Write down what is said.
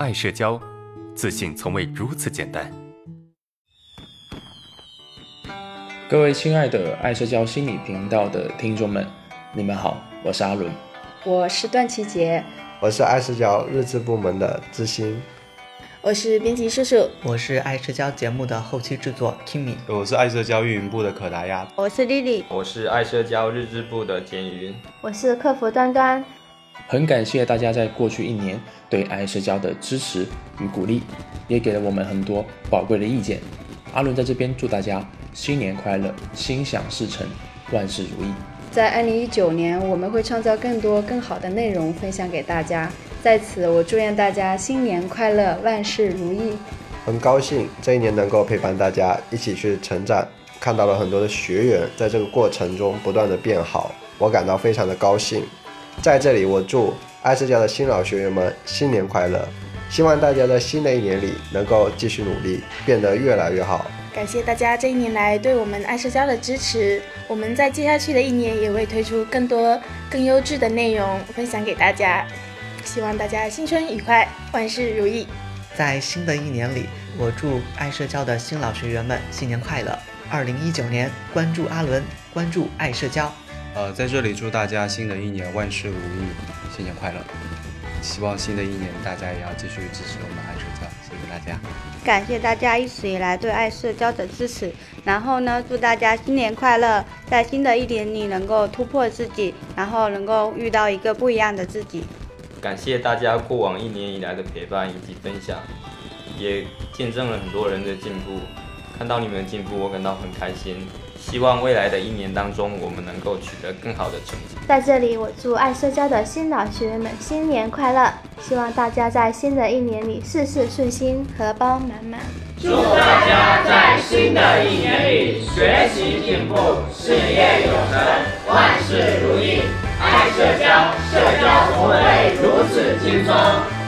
爱社交，自信从未如此简单。各位亲爱的爱社交心理频道的听众们，你们好，我是阿伦，我是段琪杰，我是爱社交日志部门的知心，我是编辑叔叔，我是爱社交节目的后期制作 Kimi，我是爱社交运营部的可达鸭，我是丽丽，我是爱社交日志部的简云，我是客服端端。很感谢大家在过去一年对爱社交的支持与鼓励，也给了我们很多宝贵的意见。阿伦在这边祝大家新年快乐，心想事成，万事如意。在二零一九年，我们会创造更多更好的内容分享给大家。在此，我祝愿大家新年快乐，万事如意。很高兴这一年能够陪伴大家一起去成长，看到了很多的学员在这个过程中不断的变好，我感到非常的高兴。在这里，我祝爱社交的新老学员们新年快乐！希望大家在新的一年里能够继续努力，变得越来越好。感谢大家这一年来对我们爱社交的支持，我们在接下去的一年也会推出更多更优质的内容分享给大家。希望大家新春愉快，万事如意！在新的一年里，我祝爱社交的新老学员们新年快乐！二零一九年，关注阿伦，关注爱社交。呃，在这里祝大家新的一年万事如意，新年快乐！希望新的一年大家也要继续支持我们爱社交，谢谢大家。感谢大家一直以来对爱社交的支持，然后呢，祝大家新年快乐，在新的一年里能够突破自己，然后能够遇到一个不一样的自己。感谢大家过往一年以来的陪伴以及分享，也见证了很多人的进步。看到你们的进步，我感到很开心。希望未来的一年当中，我们能够取得更好的成绩。在这里，我祝爱社交的新老学员们新年快乐！希望大家在新的一年里事事顺心，荷包满满。祝大家在新的一年里学习进步，事业有成，万事如意！爱社交，社交从未如此轻松。